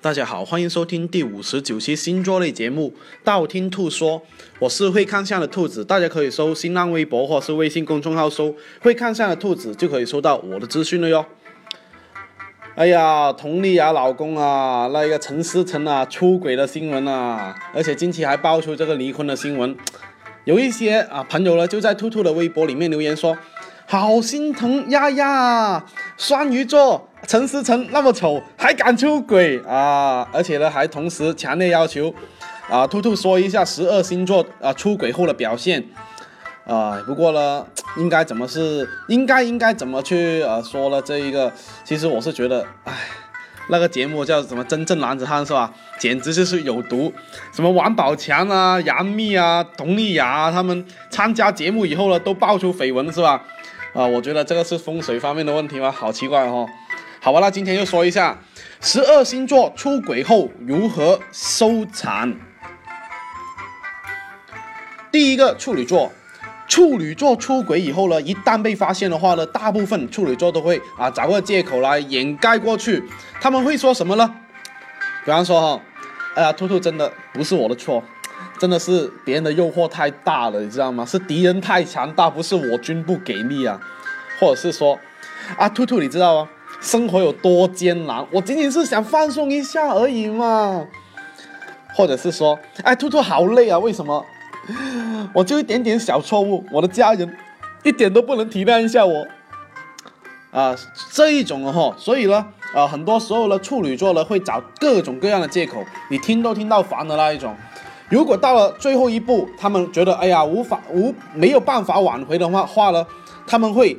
大家好，欢迎收听第五十九期星座类节目《道听途说》，我是会看相的兔子，大家可以搜新浪微博或是微信公众号搜“会看相的兔子”，就可以收到我的资讯了哟。哎呀，佟丽娅老公啊，那个陈思诚啊出轨的新闻啊，而且近期还爆出这个离婚的新闻，有一些啊朋友呢就在兔兔的微博里面留言说。好心疼丫丫啊，双鱼座陈思诚那么丑还敢出轨啊！而且呢，还同时强烈要求啊，兔兔说一下十二星座啊出轨后的表现啊。不过呢，应该怎么是应该应该怎么去呃说了这一个？其实我是觉得，唉，那个节目叫什么《真正男子汉》是吧？简直就是有毒！什么王宝强啊、杨幂啊、佟丽娅啊他们参加节目以后呢，都爆出绯闻是吧？啊，我觉得这个是风水方面的问题吗？好奇怪哦。好吧，那今天就说一下十二星座出轨后如何收场。第一个处女座，处女座出轨以后呢，一旦被发现的话呢，大部分处女座都会啊找个借口来掩盖过去。他们会说什么呢？比方说哈，哎呀，兔兔真的不是我的错。真的是别人的诱惑太大了，你知道吗？是敌人太强大，不是我军不给力啊，或者是说，啊，兔兔，你知道吗？生活有多艰难，我仅仅是想放松一下而已嘛。或者是说，哎，兔兔好累啊，为什么？我就一点点小错误，我的家人一点都不能体谅一下我啊，这一种哈，所以呢，啊，很多时候呢，处女座呢会找各种各样的借口，你听都听到烦的那一种。如果到了最后一步，他们觉得哎呀无法无没有办法挽回的话话呢，他们会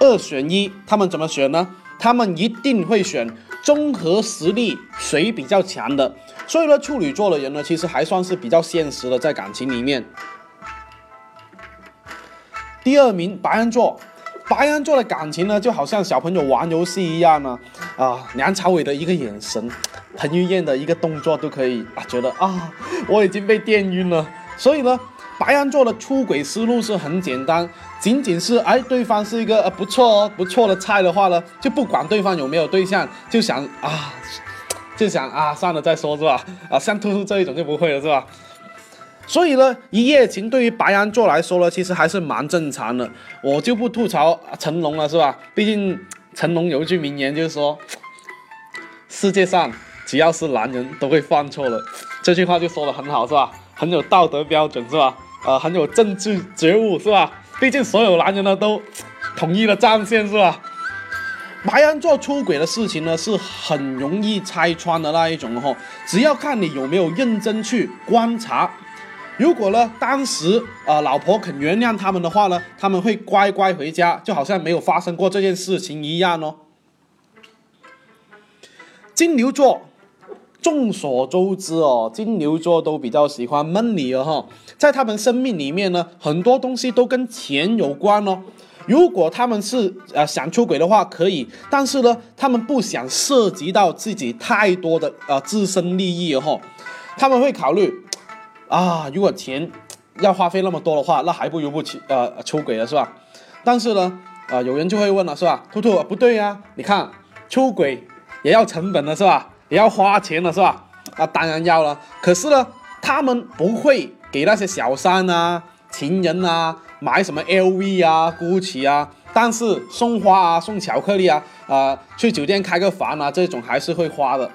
二选一，他们怎么选呢？他们一定会选综合实力谁比较强的。所以呢，处女座的人呢，其实还算是比较现实的，在感情里面。第二名白羊座。白羊座的感情呢，就好像小朋友玩游戏一样呢，啊，梁朝伟的一个眼神，彭于晏的一个动作都可以啊，觉得啊，我已经被电晕了。所以呢，白羊座的出轨思路是很简单，仅仅是哎，对方是一个呃不错哦不错的菜的话呢，就不管对方有没有对象，就想啊，就想啊，算了再说是吧？啊，像兔兔这一种就不会了是吧？所以呢，一夜情对于白羊座来说呢，其实还是蛮正常的。我就不吐槽成龙了，是吧？毕竟成龙有一句名言，就是说，世界上只要是男人都会犯错的。这句话就说的很好，是吧？很有道德标准，是吧？呃，很有政治觉悟，是吧？毕竟所有男人呢都统一了战线，是吧？白羊座出轨的事情呢，是很容易拆穿的那一种哦。只要看你有没有认真去观察。如果呢，当时啊，老婆肯原谅他们的话呢，他们会乖乖回家，就好像没有发生过这件事情一样哦。金牛座，众所周知哦，金牛座都比较喜欢闷里哦哈，在他们生命里面呢，很多东西都跟钱有关哦。如果他们是呃想出轨的话，可以，但是呢，他们不想涉及到自己太多的呃自身利益哦，他们会考虑。啊，如果钱要花费那么多的话，那还不如不去呃出轨了是吧？但是呢，啊有人就会问了是吧？兔兔不对呀，你看出轨也要成本的是吧？也要花钱了是吧？啊当然要了，可是呢，他们不会给那些小三啊、情人啊买什么 LV 啊、GUCCI 啊，但是送花啊、送巧克力啊、啊去酒店开个房啊这种还是会花的。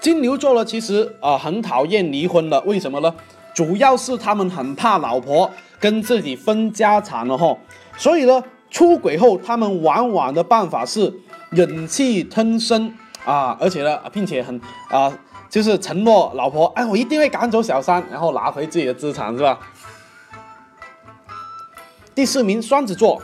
金牛座呢，其实啊很讨厌离婚的，为什么呢？主要是他们很怕老婆跟自己分家产了哈，所以呢，出轨后他们往往的办法是忍气吞声啊，而且呢，并且很啊，就是承诺老婆，哎，我一定会赶走小三，然后拿回自己的资产，是吧？第四名，双子座。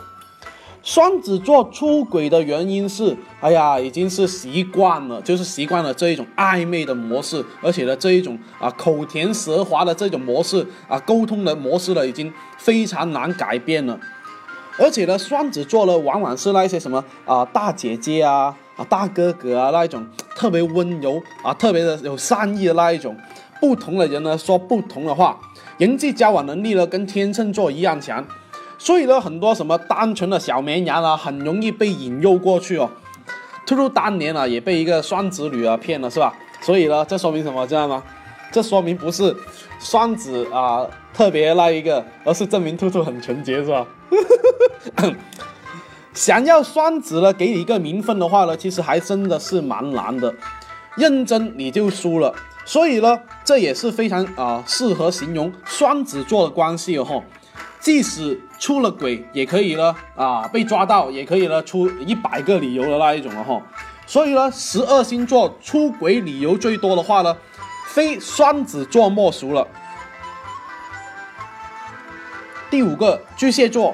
双子座出轨的原因是，哎呀，已经是习惯了，就是习惯了这一种暧昧的模式，而且呢，这一种啊口甜舌滑的这种模式啊，沟通的模式呢，已经非常难改变了。而且呢，双子座呢，往往是那些什么啊大姐姐啊啊大哥哥啊那一种特别温柔啊，特别的有善意的那一种。不同的人呢，说不同的话，人际交往能力呢，跟天秤座一样强。所以呢，很多什么单纯的小绵羊啊，很容易被引诱过去哦。兔兔当年啊也被一个双子女啊骗了，是吧？所以呢，这说明什么，知道吗？这说明不是双子啊特别那一个，而是证明兔兔很纯洁，是吧？想要双子呢给你一个名分的话呢，其实还真的是蛮难的，认真你就输了。所以呢，这也是非常啊适合形容双子座的关系哦。即使出了轨，也可以呢啊被抓到，也可以呢出一百个理由的那一种了哈。所以呢，十二星座出轨理由最多的话呢，非双子座莫属了。第五个，巨蟹座。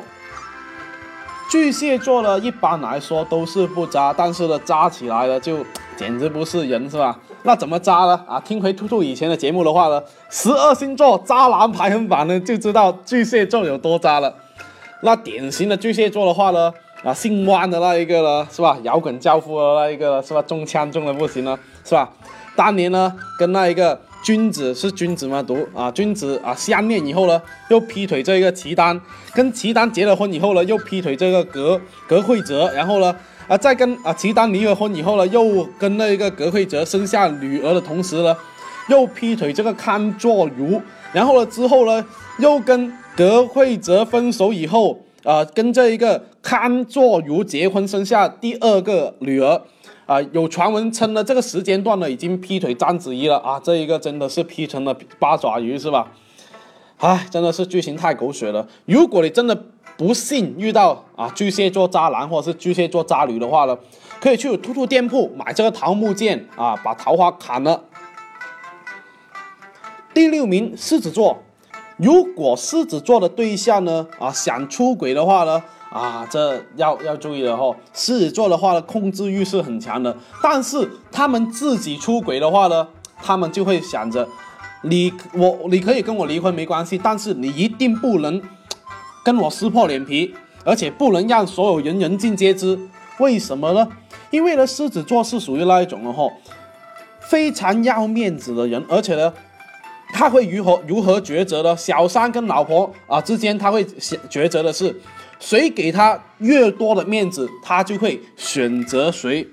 巨蟹座呢，一般来说都是不渣，但是呢，渣起来了就简直不是人，是吧？那怎么渣呢？啊，听回兔兔以前的节目的话呢，十二星座渣男排行榜呢，就知道巨蟹座有多渣了。那典型的巨蟹座的话呢，啊，姓汪的那一个呢，是吧？摇滚教父的那一个是吧？中枪中的不行了，是吧？当年呢，跟那一个。君子是君子吗？读啊，君子啊，相恋以后呢，又劈腿这个齐丹，跟齐丹结了婚以后呢，又劈腿这个格格惠泽，然后呢，啊，再跟啊齐丹离了婚以后呢，又跟那一个格惠泽生下女儿的同时呢，又劈腿这个康作如，然后呢之后呢，又跟格惠泽分手以后，啊，跟这一个康作如结婚，生下第二个女儿。啊，有传闻称呢，这个时间段呢已经劈腿章子怡了啊，这一个真的是劈成了八爪鱼是吧？唉，真的是剧情太狗血了。如果你真的不幸遇到啊巨蟹座渣男或者是巨蟹座渣女的话呢，可以去兔兔店铺买这个桃木剑啊，把桃花砍了。第六名狮子座，如果狮子座的对象呢啊想出轨的话呢？啊，这要要注意了哈。狮子座的话呢，控制欲是很强的，但是他们自己出轨的话呢，他们就会想着，你我你可以跟我离婚没关系，但是你一定不能跟我撕破脸皮，而且不能让所有人人尽皆知。为什么呢？因为呢，狮子座是属于那一种的哈，非常要面子的人，而且呢，他会如何如何抉择呢？小三跟老婆啊之间，他会选抉择的是。谁给他越多的面子，他就会选择谁。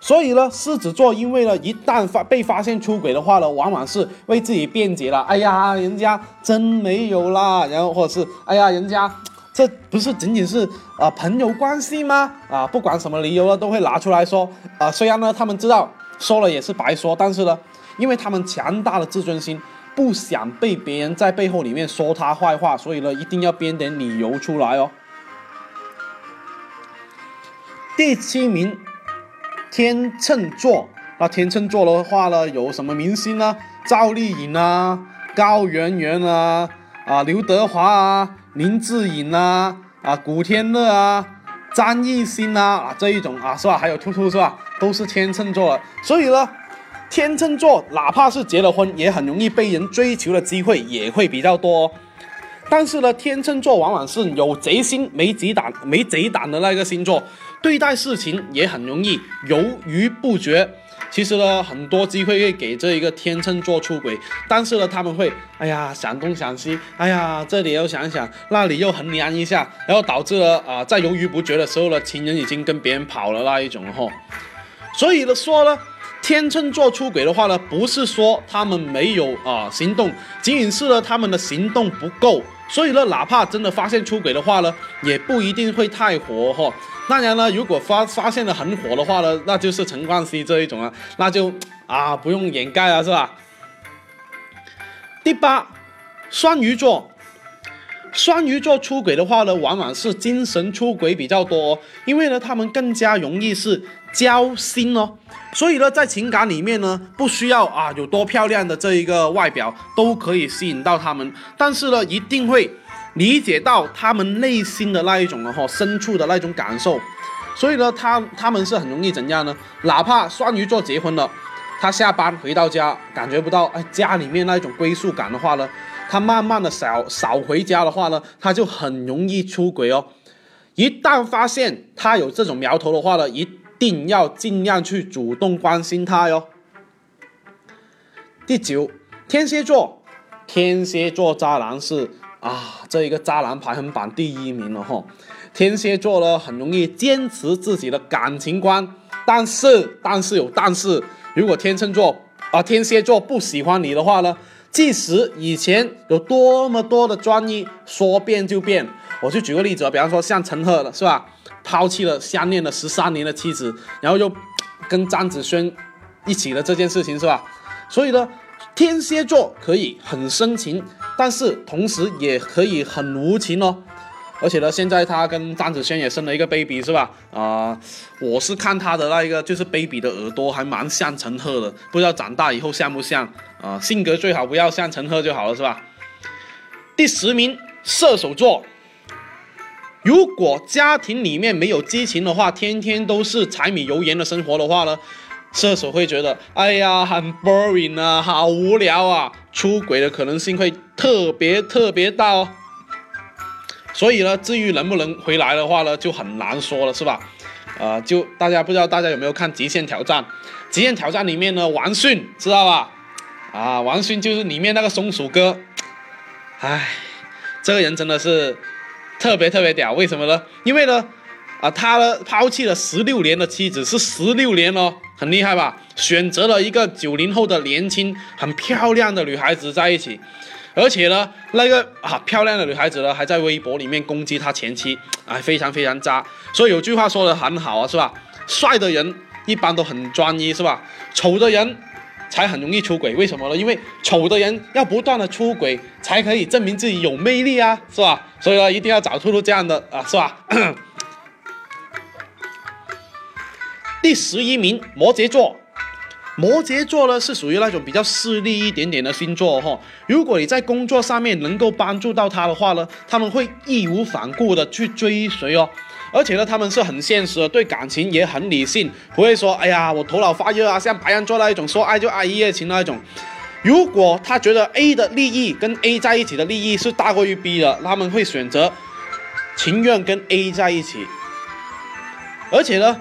所以呢，狮子座因为呢，一旦发被发现出轨的话呢，往往是为自己辩解了。哎呀，人家真没有啦，然后或者是哎呀，人家这不是仅仅是啊朋友关系吗？啊，不管什么理由呢，都会拿出来说。啊，虽然呢，他们知道说了也是白说，但是呢，因为他们强大的自尊心。不想被别人在背后里面说他坏话，所以呢，一定要编点理由出来哦。第七名，天秤座。那天秤座的话呢，有什么明星呢？赵丽颖啊，高圆圆啊，啊，刘德华啊，林志颖啊，啊，古天乐啊，张艺兴啊，啊，这一种啊，是吧？还有兔兔是吧？都是天秤座的，所以呢。天秤座哪怕是结了婚，也很容易被人追求的机会也会比较多。但是呢，天秤座往往是有贼心没贼胆、没贼胆的那个星座，对待事情也很容易犹豫不决。其实呢，很多机会会给这一个天秤座出轨，但是呢，他们会哎呀想东想西，哎呀这里又想想，那里又衡量一下，然后导致了啊在犹豫不决的时候呢，情人已经跟别人跑了那一种哈。所以呢说呢。天秤座出轨的话呢，不是说他们没有啊行动，仅仅是呢他们的行动不够，所以呢，哪怕真的发现出轨的话呢，也不一定会太火哈。当然呢，如果发发现的很火的话呢，那就是陈冠希这一种啊，那就啊不用掩盖了是吧？第八，双鱼座，双鱼座出轨的话呢，往往是精神出轨比较多，因为呢他们更加容易是交心哦。所以呢，在情感里面呢，不需要啊有多漂亮的这一个外表都可以吸引到他们，但是呢，一定会理解到他们内心的那一种 的哈深处的那种感受。所以呢，他他们是很容易怎样呢？哪怕双鱼座结婚了，他下班回到家感觉不到哎家里面那一种归属感的话呢，他慢慢的少少回家的话呢，他就很容易出轨哦。一旦发现他有这种苗头的话呢，一。定要尽量去主动关心他哟。第九，天蝎座，天蝎座渣男是啊，这一个渣男排行榜第一名了哈。天蝎座呢很容易坚持自己的感情观，但是但是有但是，如果天秤座啊天蝎座不喜欢你的话呢，即使以前有多么多的专一，说变就变。我就举个例子，比方说像陈赫的是吧，抛弃了相恋了十三年的妻子，然后又跟张子萱一起的这件事情是吧？所以呢，天蝎座可以很深情，但是同时也可以很无情哦。而且呢，现在他跟张子萱也生了一个 baby 是吧？啊，我是看他的那一个就是 baby 的耳朵还蛮像陈赫的，不知道长大以后像不像啊？性格最好不要像陈赫就好了是吧？第十名，射手座。如果家庭里面没有激情的话，天天都是柴米油盐的生活的话呢，射手会觉得，哎呀，很 boring 啊，好无聊啊，出轨的可能性会特别特别大哦。所以呢，至于能不能回来的话呢，就很难说了，是吧？啊，就大家不知道大家有没有看《极限挑战》？《极限挑战》里面呢，王迅知道吧？啊，王迅就是里面那个松鼠哥。唉，这个人真的是。特别特别屌，为什么呢？因为呢，啊，他呢抛弃了十六年的妻子，是十六年哦，很厉害吧？选择了一个九零后的年轻、很漂亮的女孩子在一起，而且呢，那个啊漂亮的女孩子呢，还在微博里面攻击他前妻，哎，非常非常渣。所以有句话说的很好啊，是吧？帅的人一般都很专一，是吧？丑的人。才很容易出轨，为什么呢？因为丑的人要不断的出轨，才可以证明自己有魅力啊，是吧？所以呢，一定要找兔兔这样的啊，是吧？第十一名，摩羯座。摩羯座呢是属于那种比较势利一点点的星座哈。如果你在工作上面能够帮助到他的话呢，他们会义无反顾的去追随哦。而且呢，他们是很现实的，对感情也很理性，不会说，哎呀，我头脑发热啊，像白羊座那一种，说爱就爱一夜情那一种。如果他觉得 A 的利益跟 A 在一起的利益是大过于 B 的，他们会选择情愿跟 A 在一起。而且呢，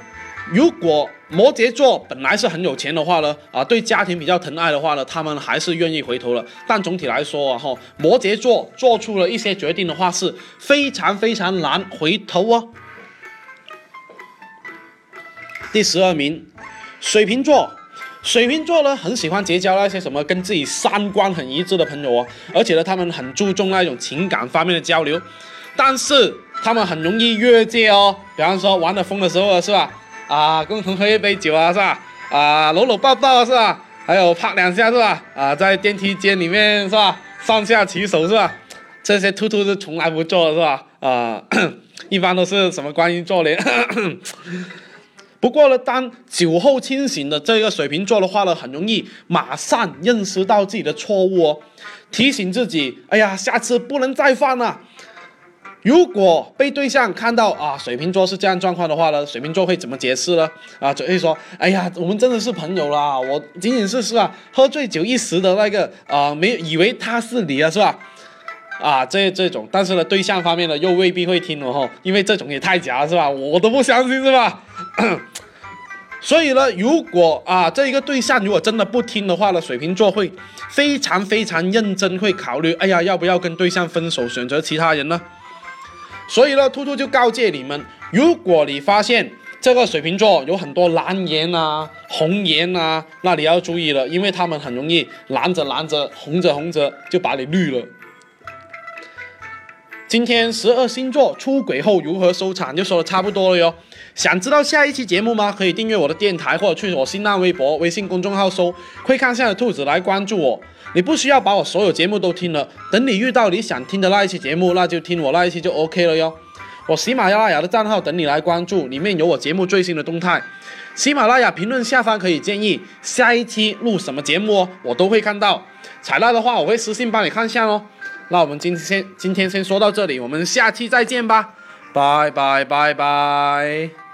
如果摩羯座本来是很有钱的话呢，啊，对家庭比较疼爱的话呢，他们还是愿意回头了。但总体来说啊，哈，摩羯座做出了一些决定的话，是非常非常难回头哦。第十二名，水瓶座。水瓶座呢，很喜欢结交那些什么跟自己三观很一致的朋友哦，而且呢，他们很注重那种情感方面的交流，但是他们很容易越界哦。比方说玩的疯的时候是吧？啊，共同喝一杯酒啊是吧？啊，搂搂抱抱是吧？还有拍两下是吧？啊，在电梯间里面是吧？上下其手是吧？这些兔兔是从来不做是吧？啊，一般都是什么观音座嘞？不过呢，当酒后清醒的这个水瓶座的话呢，很容易马上认识到自己的错误哦，提醒自己，哎呀，下次不能再犯了。如果被对象看到啊，水瓶座是这样状况的话呢，水瓶座会怎么解释呢？啊，就会说，哎呀，我们真的是朋友啦，我仅仅是是吧，喝醉酒一时的那个啊，没以为他是你啊，是吧？啊，这这种，但是呢，对象方面呢又未必会听哦，因为这种也太假了，是吧？我都不相信，是吧？所以呢，如果啊，这一个对象如果真的不听的话呢，水瓶座会非常非常认真，会考虑，哎呀，要不要跟对象分手，选择其他人呢？所以呢，兔兔就告诫你们，如果你发现这个水瓶座有很多蓝颜啊、红颜啊，那你要注意了，因为他们很容易蓝着蓝着、红着红着就把你绿了。今天十二星座出轨后如何收场就说的差不多了哟。想知道下一期节目吗？可以订阅我的电台，或者去我新浪微博、微信公众号搜“会看相的兔子”来关注我。你不需要把我所有节目都听了，等你遇到你想听的那一期节目，那就听我那一期就 OK 了哟。我喜马拉雅的账号等你来关注，里面有我节目最新的动态。喜马拉雅评论下方可以建议下一期录什么节目哦，我都会看到。采纳的话，我会私信帮你看一下哦。那我们今天今天先说到这里，我们下期再见吧，拜拜拜拜。